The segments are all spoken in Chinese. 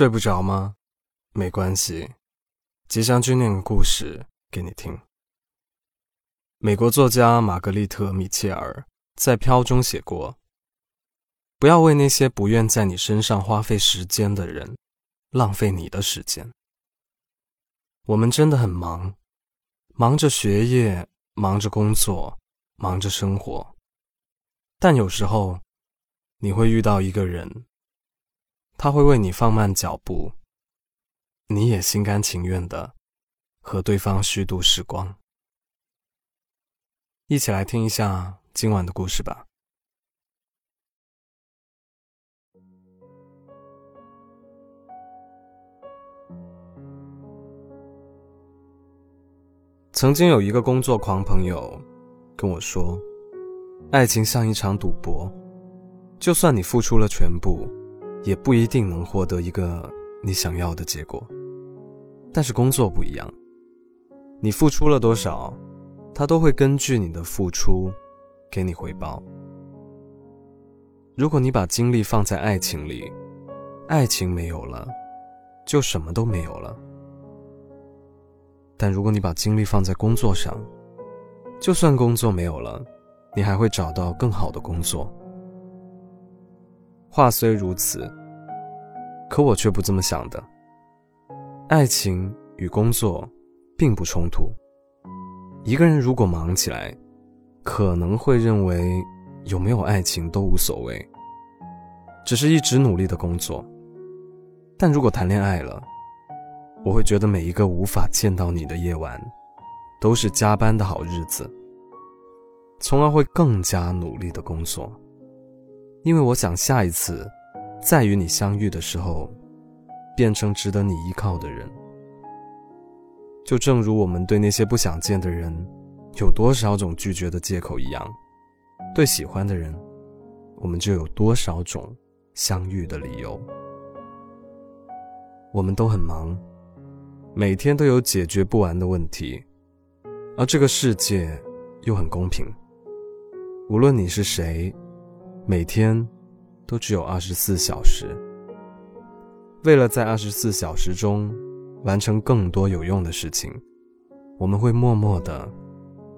睡不着吗？没关系，吉祥君念个故事给你听。美国作家玛格丽特·米切尔在《飘》中写过：“不要为那些不愿在你身上花费时间的人，浪费你的时间。”我们真的很忙，忙着学业，忙着工作，忙着生活。但有时候，你会遇到一个人。他会为你放慢脚步，你也心甘情愿的和对方虚度时光。一起来听一下今晚的故事吧。曾经有一个工作狂朋友跟我说：“爱情像一场赌博，就算你付出了全部。”也不一定能获得一个你想要的结果，但是工作不一样，你付出了多少，他都会根据你的付出，给你回报。如果你把精力放在爱情里，爱情没有了，就什么都没有了。但如果你把精力放在工作上，就算工作没有了，你还会找到更好的工作。话虽如此，可我却不这么想的。爱情与工作并不冲突。一个人如果忙起来，可能会认为有没有爱情都无所谓，只是一直努力的工作。但如果谈恋爱了，我会觉得每一个无法见到你的夜晚，都是加班的好日子，从而会更加努力的工作。因为我想下一次，再与你相遇的时候，变成值得你依靠的人。就正如我们对那些不想见的人，有多少种拒绝的借口一样，对喜欢的人，我们就有多少种相遇的理由。我们都很忙，每天都有解决不完的问题，而这个世界又很公平。无论你是谁。每天都只有二十四小时。为了在二十四小时中完成更多有用的事情，我们会默默的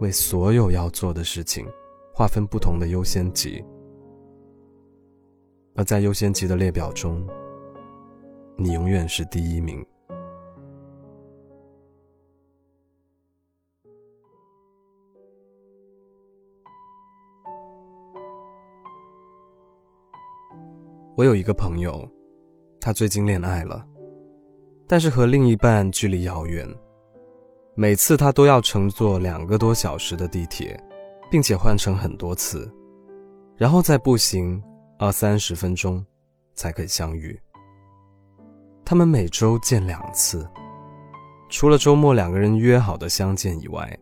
为所有要做的事情划分不同的优先级。而在优先级的列表中，你永远是第一名。我有一个朋友，他最近恋爱了，但是和另一半距离遥远，每次他都要乘坐两个多小时的地铁，并且换乘很多次，然后再步行二三十分钟才可以相遇。他们每周见两次，除了周末两个人约好的相见以外，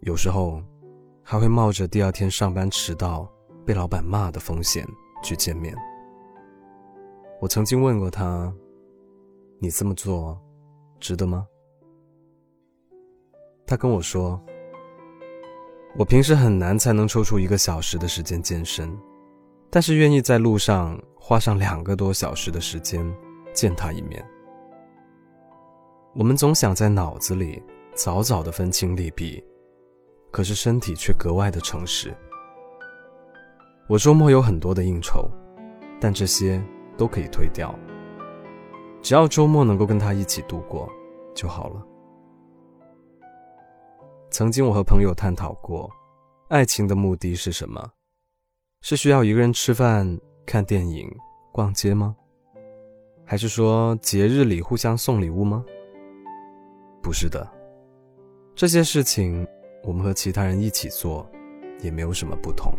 有时候还会冒着第二天上班迟到、被老板骂的风险去见面。我曾经问过他：“你这么做，值得吗？”他跟我说：“我平时很难才能抽出一个小时的时间健身，但是愿意在路上花上两个多小时的时间见他一面。我们总想在脑子里早早的分清利弊，可是身体却格外的诚实。我周末有很多的应酬，但这些……”都可以推掉，只要周末能够跟他一起度过就好了。曾经我和朋友探讨过，爱情的目的是什么？是需要一个人吃饭、看电影、逛街吗？还是说节日里互相送礼物吗？不是的，这些事情我们和其他人一起做，也没有什么不同。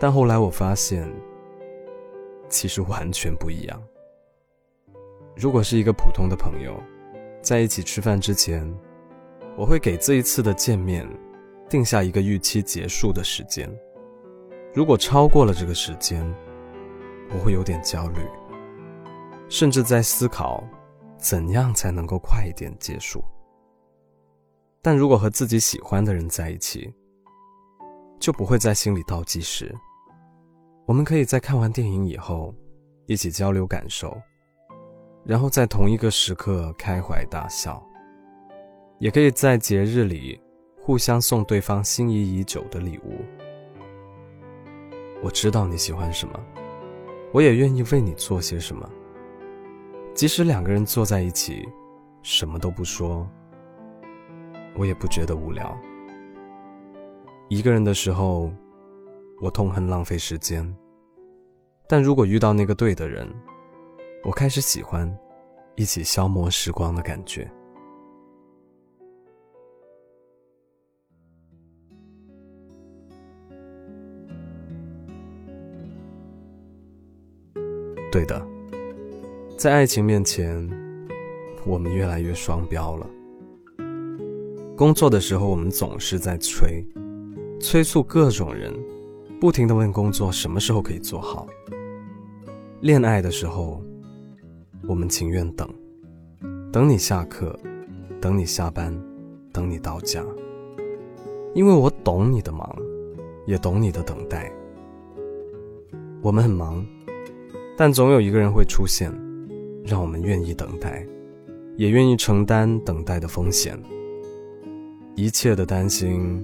但后来我发现。其实完全不一样。如果是一个普通的朋友，在一起吃饭之前，我会给这一次的见面定下一个预期结束的时间。如果超过了这个时间，我会有点焦虑，甚至在思考怎样才能够快一点结束。但如果和自己喜欢的人在一起，就不会在心里倒计时。我们可以在看完电影以后，一起交流感受，然后在同一个时刻开怀大笑，也可以在节日里互相送对方心仪已久的礼物。我知道你喜欢什么，我也愿意为你做些什么。即使两个人坐在一起，什么都不说，我也不觉得无聊。一个人的时候，我痛恨浪费时间，但如果遇到那个对的人，我开始喜欢一起消磨时光的感觉。对的，在爱情面前，我们越来越双标了。工作的时候，我们总是在催，催促各种人，不停的问工作什么时候可以做好。恋爱的时候，我们情愿等，等你下课，等你下班，等你到家，因为我懂你的忙，也懂你的等待。我们很忙。但总有一个人会出现，让我们愿意等待，也愿意承担等待的风险。一切的担心，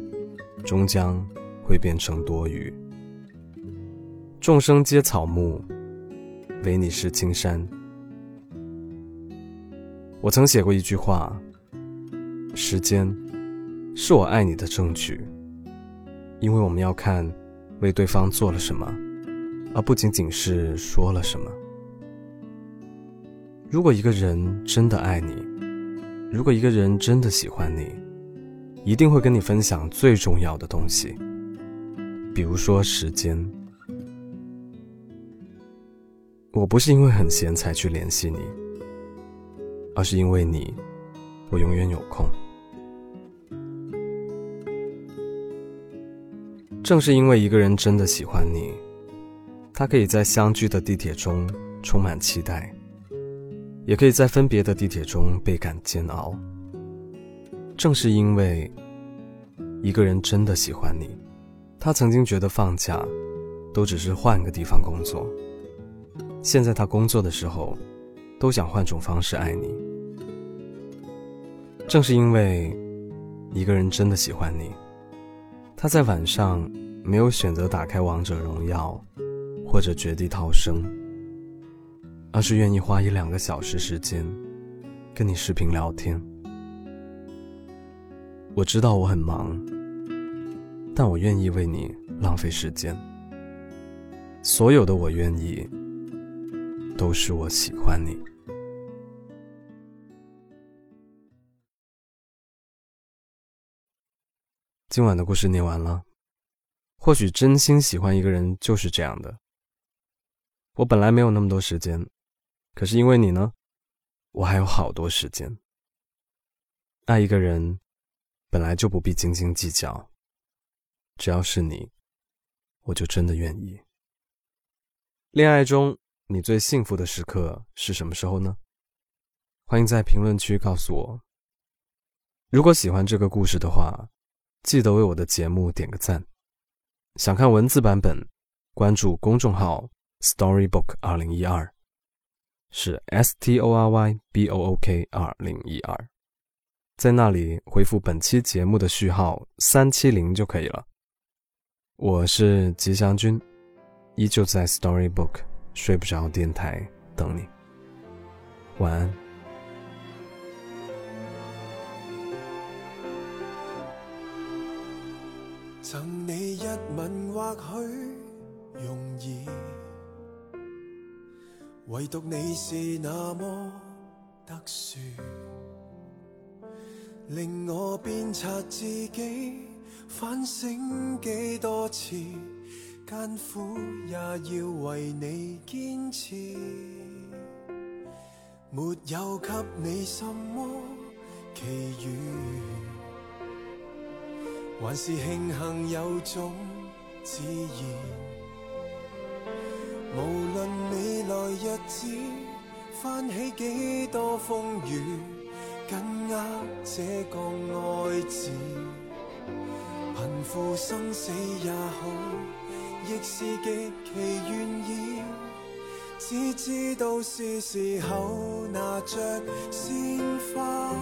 终将会变成多余。众生皆草木，唯你是青山。我曾写过一句话：时间是我爱你的证据，因为我们要看为对方做了什么。而不仅仅是说了什么。如果一个人真的爱你，如果一个人真的喜欢你，一定会跟你分享最重要的东西，比如说时间。我不是因为很闲才去联系你，而是因为你，我永远有空。正是因为一个人真的喜欢你。他可以在相聚的地铁中充满期待，也可以在分别的地铁中倍感煎熬。正是因为一个人真的喜欢你，他曾经觉得放假都只是换个地方工作，现在他工作的时候都想换种方式爱你。正是因为一个人真的喜欢你，他在晚上没有选择打开王者荣耀。或者绝地逃生，而是愿意花一两个小时时间跟你视频聊天。我知道我很忙，但我愿意为你浪费时间。所有的我愿意，都是我喜欢你。今晚的故事念完了，或许真心喜欢一个人就是这样的。我本来没有那么多时间，可是因为你呢，我还有好多时间。爱一个人，本来就不必斤斤计较，只要是你，我就真的愿意。恋爱中，你最幸福的时刻是什么时候呢？欢迎在评论区告诉我。如果喜欢这个故事的话，记得为我的节目点个赞。想看文字版本，关注公众号。Storybook 二零一二是 S T O R Y B O O K 二零一二，在那里回复本期节目的序号三七零就可以了。我是吉祥君，依旧在 Storybook 睡不着电台等你。晚安。赠你一吻，或许容易。唯独你是那么特殊，令我鞭策自己，反省几多次，艰苦也要为你坚持。没有给你什么奇遇，还是庆幸有种自然。无论未来日子翻起几多风雨，紧握这个爱字，贫富生死也好，亦是极其愿意只知道是时候拿着鲜花，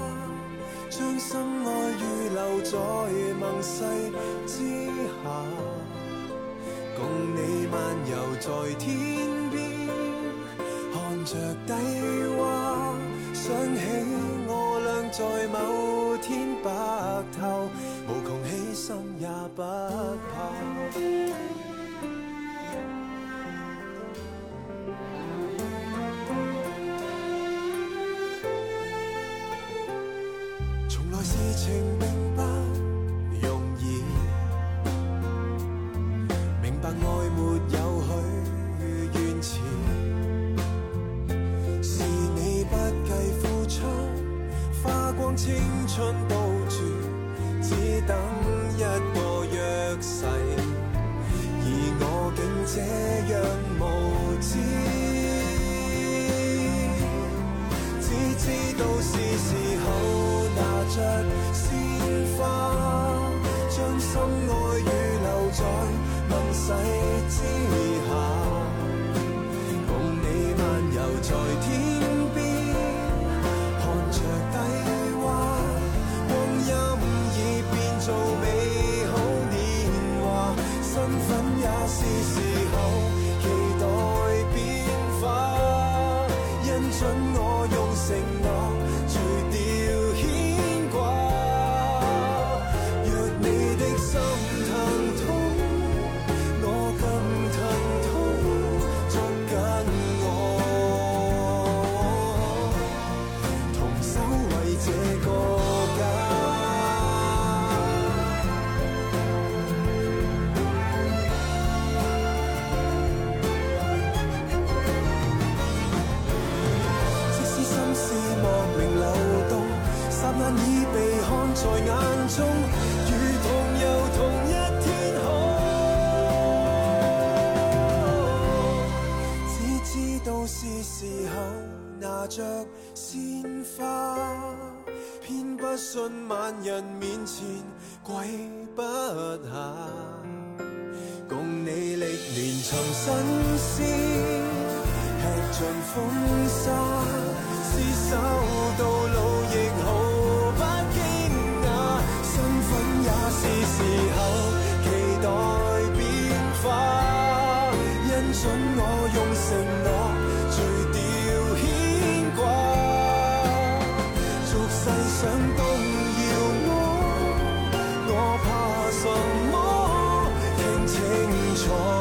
将心爱预留在盟誓之下，共你漫游在天边，看着低洼，想起我俩在某不怕。情并不容易，明白爱没有许愿池，是你不计付出，花光青春都住，只等只知道是时候拿着鲜。花，将心爱预留在盟誓之下，共你漫游在天边，看着低洼，光阴已变做美好年华，身份也是时中如同游同一天空只知道是时候拿着鲜花偏不信万人面前跪不下共你历年寻新鲜吃尽风沙厮守到老准我用承诺除掉牵挂俗世想动摇我我怕什么听清楚。